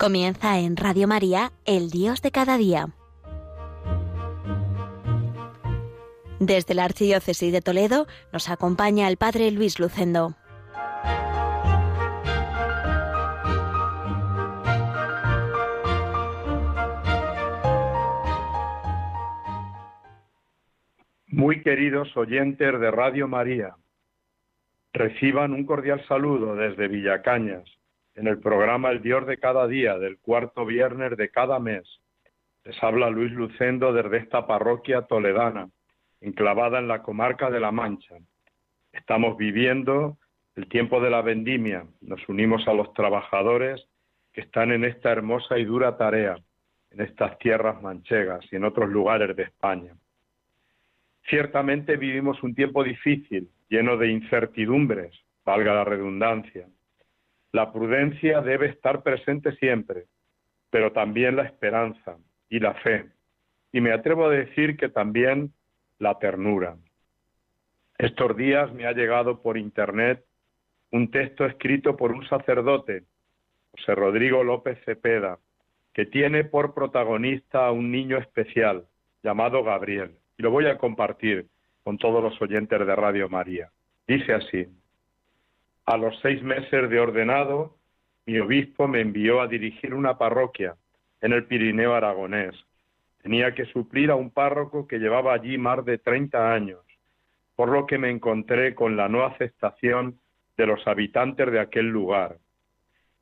Comienza en Radio María, El Dios de cada día. Desde la Archidiócesis de Toledo nos acompaña el Padre Luis Lucendo. Muy queridos oyentes de Radio María, reciban un cordial saludo desde Villacañas en el programa El Dios de cada día del cuarto viernes de cada mes. Les habla Luis Lucendo desde esta parroquia toledana, enclavada en la comarca de La Mancha. Estamos viviendo el tiempo de la vendimia. Nos unimos a los trabajadores que están en esta hermosa y dura tarea, en estas tierras manchegas y en otros lugares de España. Ciertamente vivimos un tiempo difícil, lleno de incertidumbres, valga la redundancia la prudencia debe estar presente siempre, pero también la esperanza y la fe. Y me atrevo a decir que también la ternura. Estos días me ha llegado por internet un texto escrito por un sacerdote, José Rodrigo López Cepeda, que tiene por protagonista a un niño especial llamado Gabriel. Y lo voy a compartir con todos los oyentes de Radio María. Dice así. A los seis meses de ordenado, mi obispo me envió a dirigir una parroquia en el Pirineo aragonés. Tenía que suplir a un párroco que llevaba allí más de 30 años, por lo que me encontré con la no aceptación de los habitantes de aquel lugar.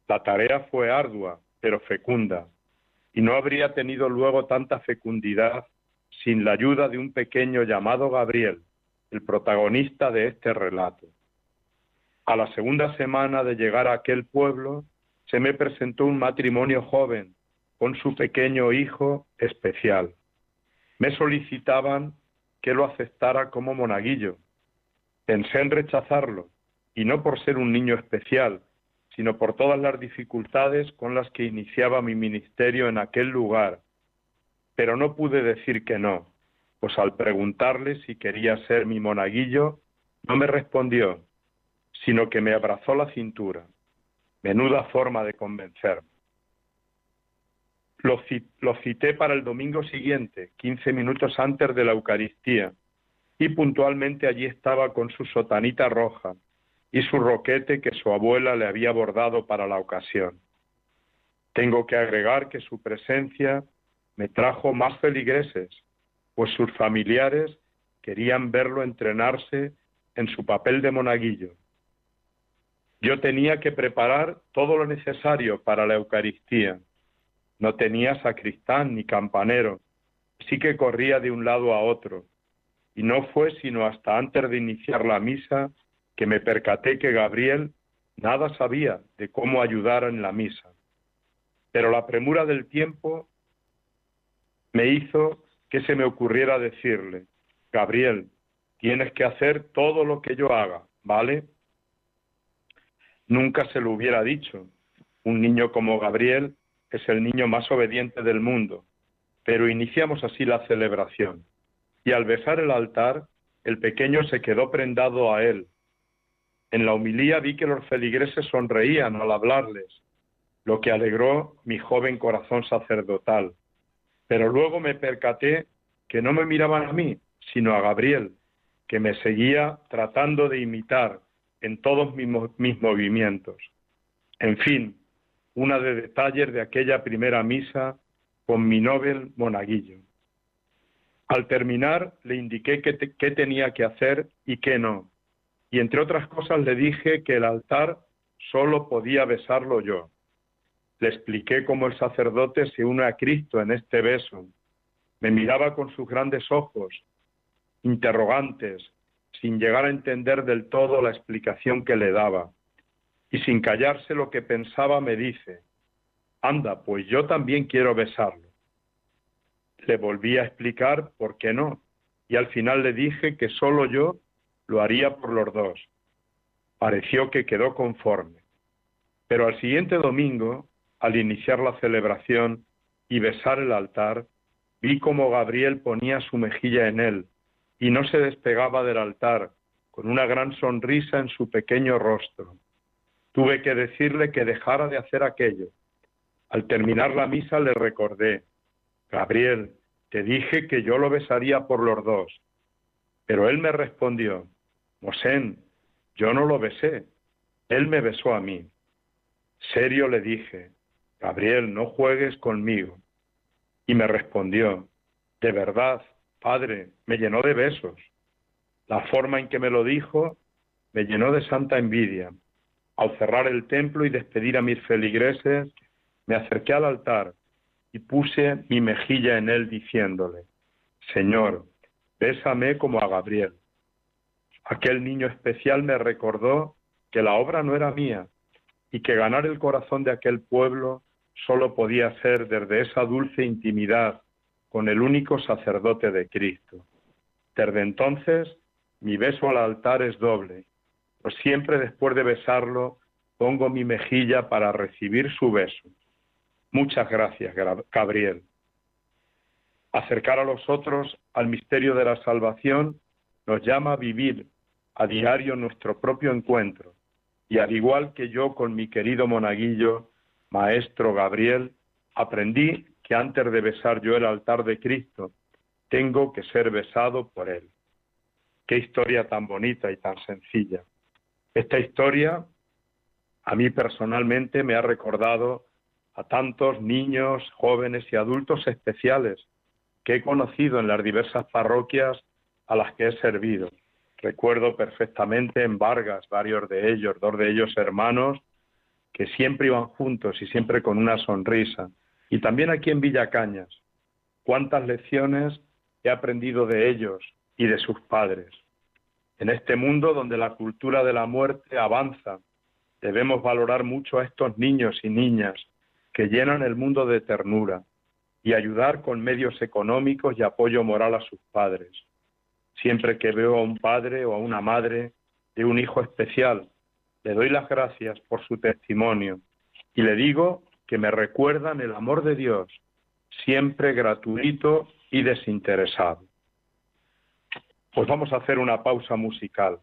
La tarea fue ardua, pero fecunda, y no habría tenido luego tanta fecundidad sin la ayuda de un pequeño llamado Gabriel, el protagonista de este relato. A la segunda semana de llegar a aquel pueblo, se me presentó un matrimonio joven con su pequeño hijo especial. Me solicitaban que lo aceptara como monaguillo. Pensé en rechazarlo, y no por ser un niño especial, sino por todas las dificultades con las que iniciaba mi ministerio en aquel lugar. Pero no pude decir que no, pues al preguntarle si quería ser mi monaguillo, no me respondió, sino que me abrazó la cintura. Menuda forma de convencerme. Lo, cité para el domingo siguiente, quince minutos antes de la Eucaristía, y puntualmente allí estaba con su sotanita roja y su roquete que su abuela le había bordado para la ocasión. Tengo que agregar que su presencia me trajo más feligreses, pues sus familiares querían verlo entrenarse en su papel de monaguillo. Yo tenía que preparar todo lo necesario para la Eucaristía. No tenía sacristán ni campanero, sí que corría de un lado a otro. Y no fue sino hasta antes de iniciar la misa que me percaté que Gabriel nada sabía de cómo ayudar en la misa. Pero la premura del tiempo me hizo que se me ocurriera decirle, Gabriel, tienes que hacer todo lo que yo haga, ¿vale? Nunca se lo hubiera dicho. Un niño como Gabriel es el niño más obediente del mundo. Pero iniciamos así la celebración. Y al besar el altar, el pequeño se quedó prendado a él. En la humilía vi que los feligreses sonreían al hablarles, lo que alegró mi joven corazón sacerdotal. Pero luego me percaté que no me miraban a mí, sino a Gabriel, que me seguía tratando de imitar en todos mis, movimientos. En fin, una de detalles de aquella primera misa con mi Nobel monaguillo. Al terminar, le indiqué qué, qué tenía que hacer y qué no. Y entre otras cosas le dije que el altar solo podía besarlo yo. Le expliqué cómo el sacerdote se une a Cristo en este beso. Me miraba con sus grandes ojos, interrogantes, sin llegar a entender del todo la explicación que le daba. Y sin callarse lo que pensaba me dice, anda, pues yo también quiero besarlo. Le volví a explicar por qué no, y al final le dije que solo yo lo haría por los dos. Pareció que quedó conforme. Pero al siguiente domingo, al iniciar la celebración y besar el altar, vi cómo Gabriel ponía su mejilla en él, y no se despegaba del altar, con una gran sonrisa en su pequeño rostro. Tuve que decirle que dejara de hacer aquello, Al terminar la misa le recordé, Gabriel, te dije que yo lo besaría por los dos. Pero él me respondió, Mosén, yo no lo besé, él me besó a mí. Serio le dije, Gabriel, no juegues conmigo. Y me respondió, de verdad, padre, me llenó de besos. La forma en que me lo dijo me llenó de santa envidia. Al cerrar el templo y despedir a mis feligreses, me acerqué al altar y puse mi mejilla en él diciéndole, Señor, bésame como a Gabriel. Aquel niño especial me recordó que la obra no era mía y que ganar el corazón de aquel pueblo solo podía ser desde esa dulce intimidad con el único sacerdote de Cristo. Desde entonces mi beso al altar es doble, pues siempre después de besarlo pongo mi mejilla para recibir su beso. Muchas gracias, Gabriel. Acercar a los otros al misterio de la salvación nos llama a vivir a diario nuestro propio encuentro. Y al igual que yo con mi querido monaguillo, maestro Gabriel, aprendí que antes de besar yo el altar de Cristo, tengo que ser besado por Él. Qué historia tan bonita y tan sencilla. Esta historia a mí personalmente me ha recordado a tantos niños, jóvenes y adultos especiales que he conocido en las diversas parroquias a las que he servido. Recuerdo perfectamente en Vargas varios de ellos, dos de ellos hermanos, que siempre iban juntos y siempre con una sonrisa. Y también aquí en Villacañas, cuántas lecciones he aprendido de ellos y de sus padres. En este mundo donde la cultura de la muerte avanza, debemos valorar mucho a estos niños y niñas que llenan el mundo de ternura y ayudar con medios económicos y apoyo moral a sus padres. Siempre que veo a un padre o a una madre de un hijo especial, le doy las gracias por su testimonio y le digo que me recuerdan el amor de Dios, siempre gratuito y desinteresado. Pues vamos a hacer una pausa musical,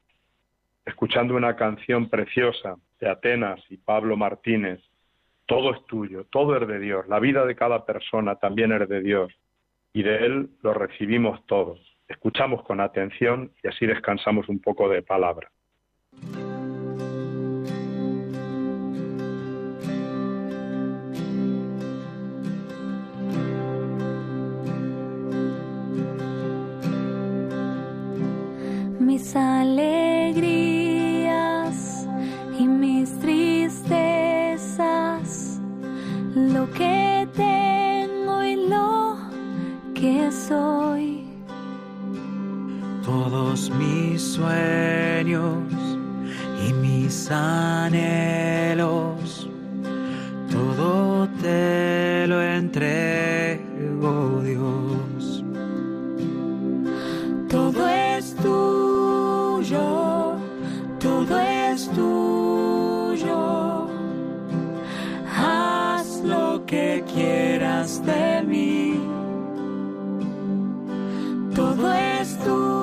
escuchando una canción preciosa de Atenas y Pablo Martínez, todo es tuyo, todo es de Dios, la vida de cada persona también es de Dios y de Él lo recibimos todos. Escuchamos con atención y así descansamos un poco de palabra. Mis quieras de mí. Todo es tuyo,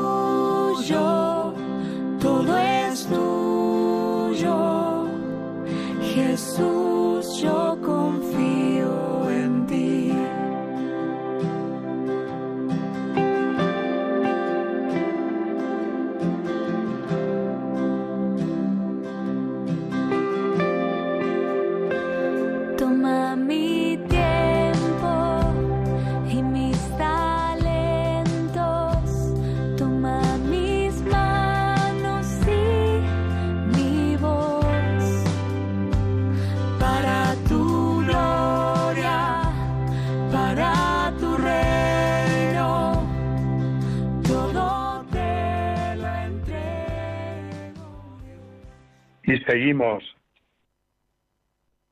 Seguimos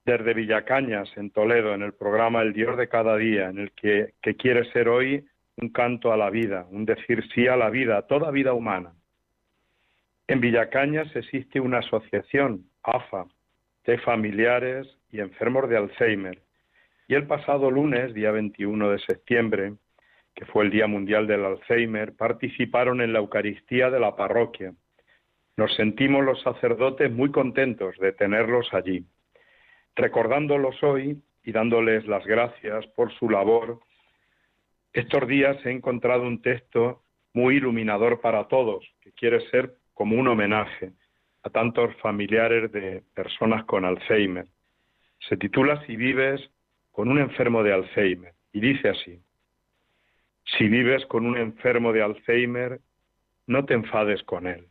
desde Villacañas, en Toledo, en el programa El Dios de cada día, en el que, que quiere ser hoy un canto a la vida, un decir sí a la vida, a toda vida humana. En Villacañas existe una asociación, AFA, de familiares y enfermos de Alzheimer. Y el pasado lunes, día 21 de septiembre, que fue el Día Mundial del Alzheimer, participaron en la Eucaristía de la parroquia nos sentimos los sacerdotes muy contentos de tenerlos allí. Recordándolos hoy y dándoles las gracias por su labor, estos días he encontrado un texto muy iluminador para todos, que quiere ser como un homenaje a tantos familiares de personas con Alzheimer. Se titula Si vives con un enfermo de Alzheimer y dice así, si vives con un enfermo de Alzheimer, no te enfades con él.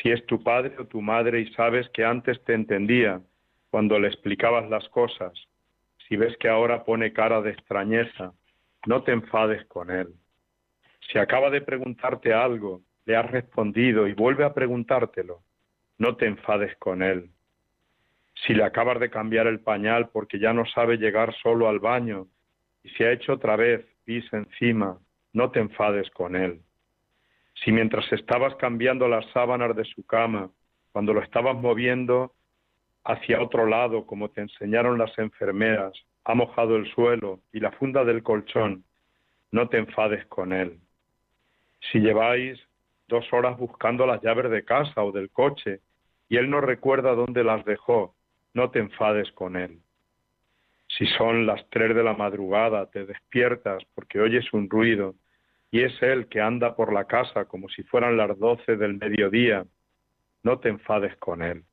Si es tu padre o tu madre y sabes que antes te entendía cuando le explicabas las cosas, si ves que ahora pone cara de extrañeza, no te enfades con él. Si acaba de preguntarte algo, le has respondido y vuelve a preguntártelo, no te enfades con él. Si le acabas de cambiar el pañal porque ya no sabe llegar solo al baño y se ha hecho otra vez pis encima, no te enfades con él. Si mientras estabas cambiando las sábanas de su cama, cuando lo estabas moviendo hacia otro lado, como te enseñaron las enfermeras, ha mojado el suelo y la funda del colchón, no te enfades con él. Si lleváis dos horas buscando las llaves de casa o del coche y él no recuerda dónde las dejó, no te enfades con él. Si son las tres de la madrugada, te despiertas porque oyes un ruido y es él que anda por la casa como si fueran las doce del mediodía, no te enfades con él.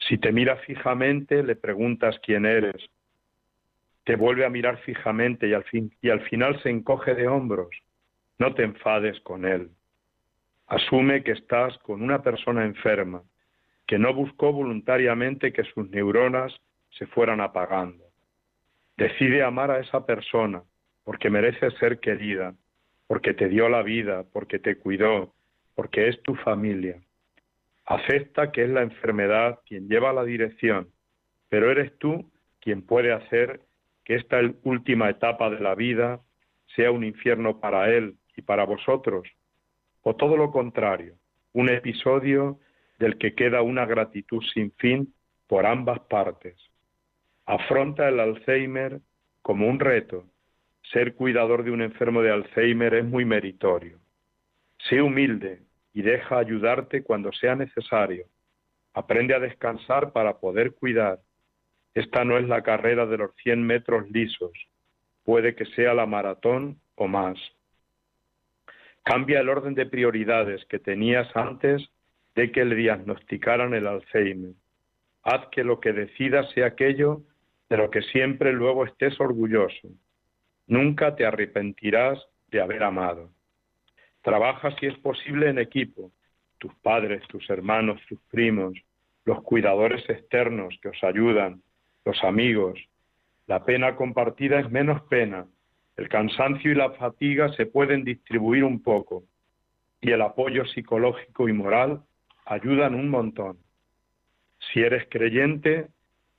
Si te mira fijamente, le preguntas quién eres. Te vuelve a mirar fijamente y al, fin, y al final se encoge de hombros. No te enfades con él. Asume que estás con una persona enferma, que no buscó voluntariamente que sus neuronas se fueran apagando. Decide amar a esa persona porque merece ser querida, porque te dio la vida, porque te cuidó, porque es tu familia. Acepta que es la enfermedad quien lleva la dirección, pero eres tú quien puede hacer que esta última etapa de la vida sea un infierno para él y para vosotros, o todo lo contrario, un episodio del que queda una gratitud sin fin por ambas partes afronta el Alzheimer como un reto. Ser cuidador de un enfermo de Alzheimer es muy meritorio. Sé humilde y deja ayudarte cuando sea necesario. Aprende a descansar para poder cuidar. Esta no es la carrera de los 100 metros lisos. Puede que sea la maratón o más. Cambia el orden de prioridades que tenías antes de que le diagnosticaran el Alzheimer. Haz que lo que decidas sea aquello de lo que siempre luego estés orgulloso. Nunca te arrepentirás de haber amado. Trabaja si es posible en equipo, tus padres, tus hermanos, tus primos, los cuidadores externos que os ayudan, los amigos. La pena compartida es menos pena. El cansancio y la fatiga se pueden distribuir un poco y el apoyo psicológico y moral ayudan un montón. Si eres creyente,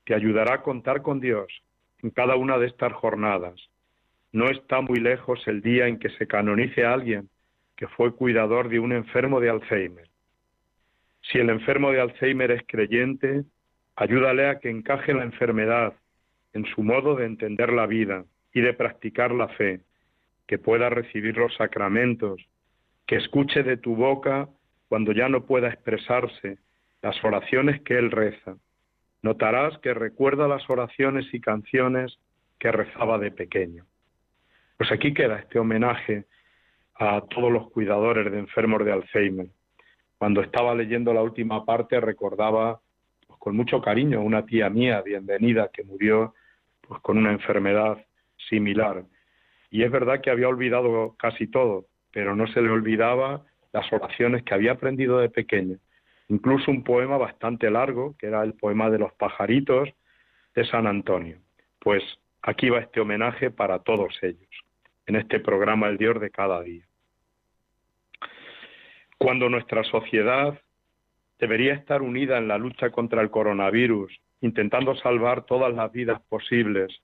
te ayudará a contar con Dios en cada una de estas jornadas. No está muy lejos el día en que se canonice a alguien que fue cuidador de un enfermo de Alzheimer. Si el enfermo de Alzheimer es creyente, ayúdale a que encaje la enfermedad en su modo de entender la vida y de practicar la fe, que pueda recibir los sacramentos, que escuche de tu boca cuando ya no pueda expresarse las oraciones que él reza notarás que recuerda las oraciones y canciones que rezaba de pequeño. Pues aquí queda este homenaje a todos los cuidadores de enfermos de Alzheimer. Cuando estaba leyendo la última parte recordaba pues, con mucho cariño a una tía mía, bienvenida, que murió pues, con una enfermedad similar. Y es verdad que había olvidado casi todo, pero no se le olvidaba las oraciones que había aprendido de pequeño incluso un poema bastante largo, que era el poema de los pajaritos de San Antonio. Pues aquí va este homenaje para todos ellos, en este programa El Dios de cada día. Cuando nuestra sociedad debería estar unida en la lucha contra el coronavirus, intentando salvar todas las vidas posibles,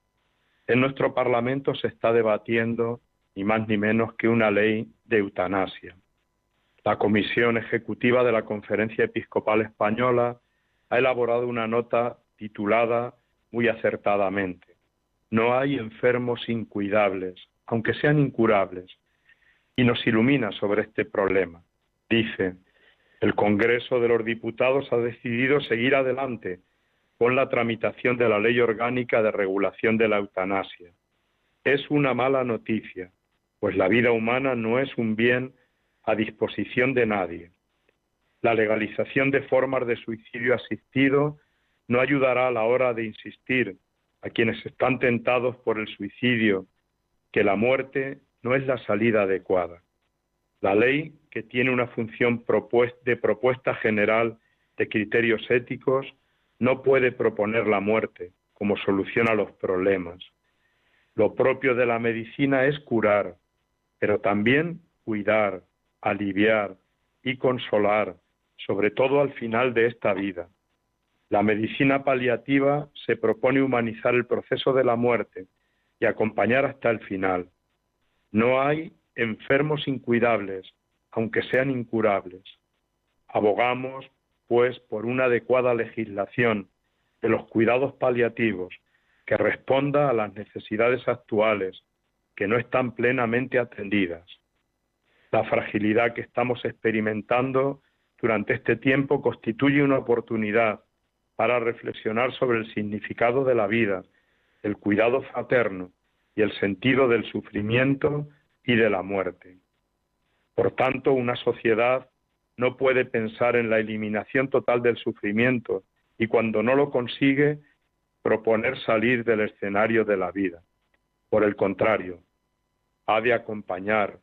en nuestro Parlamento se está debatiendo ni más ni menos que una ley de eutanasia. La Comisión Ejecutiva de la Conferencia Episcopal Española ha elaborado una nota titulada muy acertadamente No hay enfermos incuidables, aunque sean incurables, y nos ilumina sobre este problema. Dice, el Congreso de los Diputados ha decidido seguir adelante con la tramitación de la ley orgánica de regulación de la eutanasia. Es una mala noticia, pues la vida humana no es un bien a disposición de nadie. La legalización de formas de suicidio asistido no ayudará a la hora de insistir a quienes están tentados por el suicidio que la muerte no es la salida adecuada. La ley, que tiene una función de propuesta general de criterios éticos, no puede proponer la muerte como solución a los problemas. Lo propio de la medicina es curar, pero también cuidar, aliviar y consolar, sobre todo al final de esta vida. La medicina paliativa se propone humanizar el proceso de la muerte y acompañar hasta el final. No hay enfermos incuidables, aunque sean incurables. Abogamos pues, por una adecuada legislación de los cuidados paliativos que responda a las necesidades actuales que no están plenamente atendidas. La fragilidad que estamos experimentando durante este tiempo constituye una oportunidad para reflexionar sobre el significado de la vida, el cuidado fraterno y el sentido del sufrimiento y de la muerte. Por tanto, una sociedad no puede pensar en la eliminación total del sufrimiento y cuando no lo consigue, proponer salir del escenario de la vida. Por el contrario, ha de acompañar,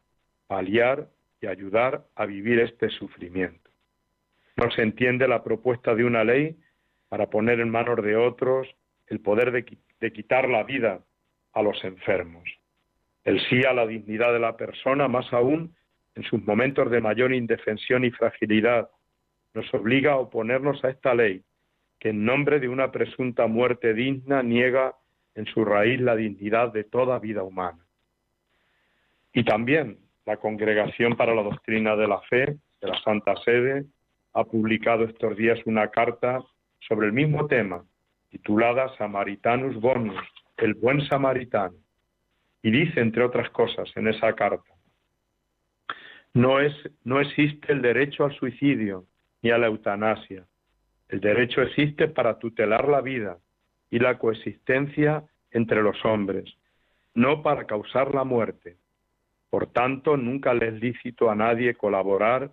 paliar y ayudar a vivir este sufrimiento. No se entiende la propuesta de una ley para poner en manos de otros el poder de, de quitar la vida a los enfermos. El sí a la dignidad de la persona, más aún en sus momentos de mayor indefensión y fragilidad, nos obliga a oponernos a esta ley que en nombre de una presunta muerte digna niega en su raíz la dignidad de toda vida humana. Y también la Congregación para la Doctrina de la Fe de la Santa Sede ha publicado estos días una carta sobre el mismo tema, titulada Samaritanus Bonus, el buen samaritano. Y dice, entre otras cosas, en esa carta, no, es, no existe el derecho al suicidio ni a la eutanasia. El derecho existe para tutelar la vida y la coexistencia entre los hombres, no para causar la muerte. Por tanto, nunca le es lícito a nadie colaborar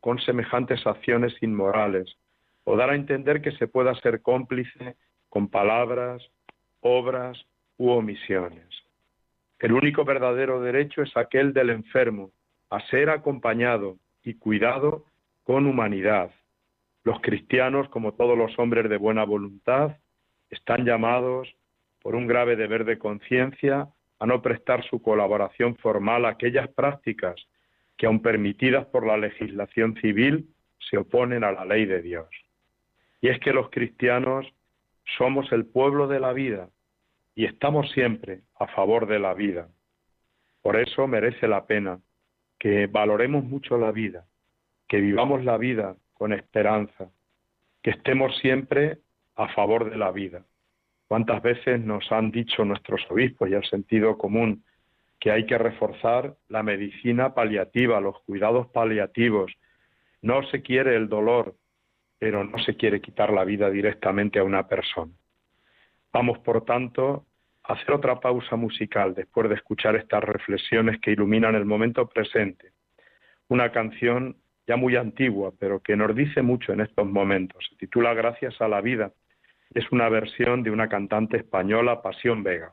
con semejantes acciones inmorales o dar a entender que se pueda ser cómplice con palabras, obras u omisiones. El único verdadero derecho es aquel del enfermo, a ser acompañado y cuidado con humanidad. Los cristianos, como todos los hombres de buena voluntad, están llamados por un grave deber de conciencia a no prestar su colaboración formal a aquellas prácticas que, aun permitidas por la legislación civil, se oponen a la ley de Dios. Y es que los cristianos somos el pueblo de la vida y estamos siempre a favor de la vida. Por eso merece la pena que valoremos mucho la vida, que vivamos la vida con esperanza, que estemos siempre a favor de la vida. ¿Cuántas veces nos han dicho nuestros obispos y el sentido común que hay que reforzar la medicina paliativa, los cuidados paliativos? No se quiere el dolor, pero no se quiere quitar la vida directamente a una persona. Vamos, por tanto, hacer otra pausa musical después de escuchar estas reflexiones que iluminan el momento presente. Una canción ya muy antigua, pero que nos dice mucho en estos momentos. Se titula Gracias a la vida. Es una versión de una cantante española, Pasión Vega.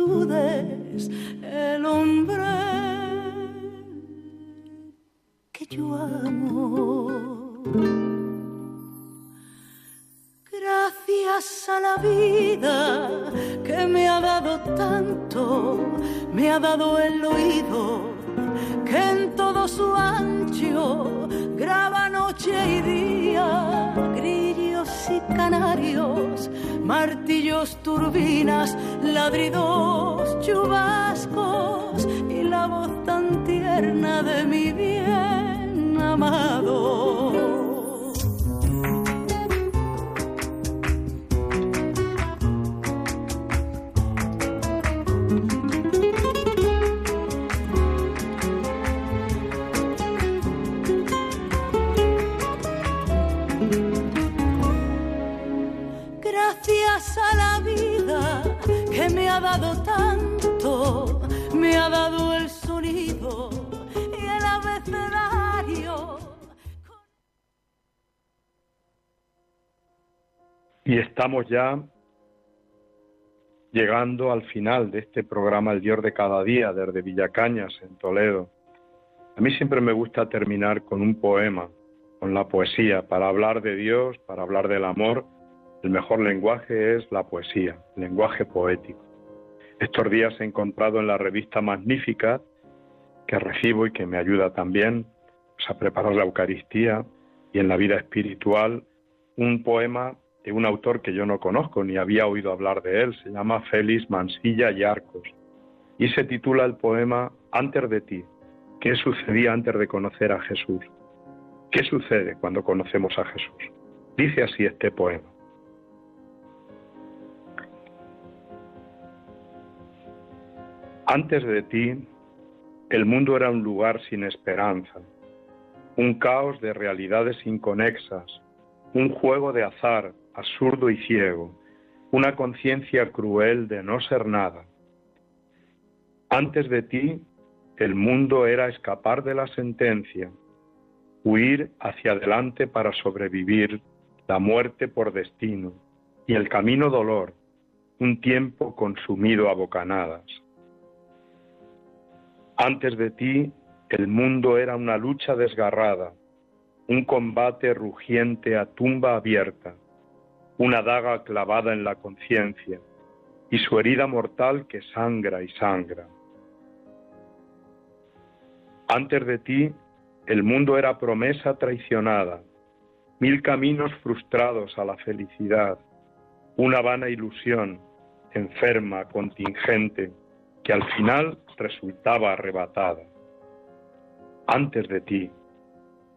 multitudes el hombre turbinas, ladridos, chubascos y la voz tan tierna de mi bien amado. Me ha dado tanto, me ha dado el sonido y el abecedario. Y estamos ya llegando al final de este programa El Dios de cada día desde Villacañas en Toledo. A mí siempre me gusta terminar con un poema, con la poesía, para hablar de Dios, para hablar del amor el mejor lenguaje es la poesía, lenguaje poético. Estos días he encontrado en la revista Magnífica, que recibo y que me ayuda también pues, a preparar la Eucaristía y en la vida espiritual, un poema de un autor que yo no conozco ni había oído hablar de él, se llama Félix Mansilla y Arcos, y se titula el poema Antes de ti, ¿qué sucedía antes de conocer a Jesús? ¿Qué sucede cuando conocemos a Jesús? Dice así este poema. Antes de ti, el mundo era un lugar sin esperanza, un caos de realidades inconexas, un juego de azar absurdo y ciego, una conciencia cruel de no ser nada. Antes de ti, el mundo era escapar de la sentencia, huir hacia adelante para sobrevivir, la muerte por destino y el camino dolor, un tiempo consumido a bocanadas. Antes de ti el mundo era una lucha desgarrada, un combate rugiente a tumba abierta, una daga clavada en la conciencia y su herida mortal que sangra y sangra. Antes de ti el mundo era promesa traicionada, mil caminos frustrados a la felicidad, una vana ilusión, enferma, contingente, que al final resultaba arrebatada. Antes de ti.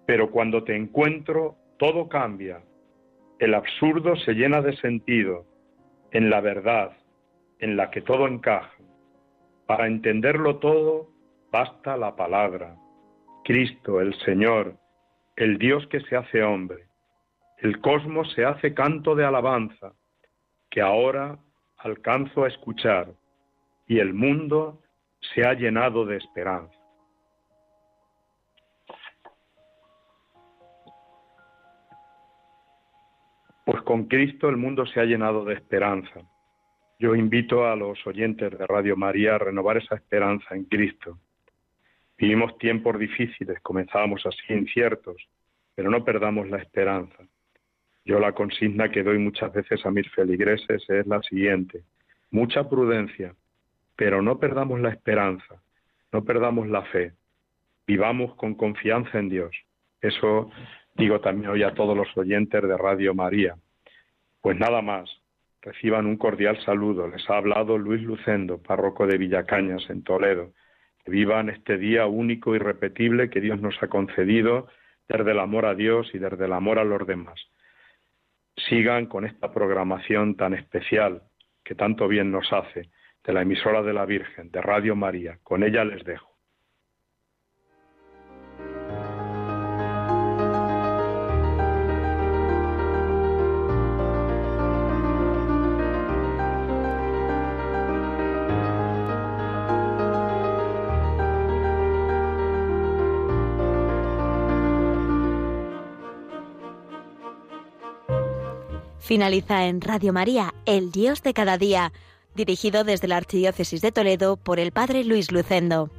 Pero cuando te encuentro, todo cambia. El absurdo se llena de sentido, en la verdad, en la que todo encaja. Para entenderlo todo, basta la palabra. Cristo, el Señor, el Dios que se hace hombre. El cosmos se hace canto de alabanza, que ahora alcanzo a escuchar y el mundo se ha llenado de esperanza. Pues con Cristo el mundo se ha llenado de esperanza. Yo invito a los oyentes de Radio María a renovar esa esperanza en Cristo. Vivimos tiempos difíciles, comenzábamos así inciertos, pero no perdamos la esperanza. Yo la consigna que doy muchas veces a mis feligreses es la siguiente. Mucha prudencia, pero no perdamos la esperanza, no perdamos la fe, vivamos con confianza en Dios. Eso digo también hoy a todos los oyentes de Radio María. Pues nada más, reciban un cordial saludo. Les ha hablado Luis Lucendo, párroco de Villacañas, en Toledo. Que vivan este día único y repetible que Dios nos ha concedido desde el amor a Dios y desde el amor a los demás. Sigan con esta programación tan especial que tanto bien nos hace de la emisora de la Virgen, de Radio María. Con ella les dejo. Finaliza en Radio María, El Dios de cada día dirigido desde la Archidiócesis de Toledo por el Padre Luis Lucendo.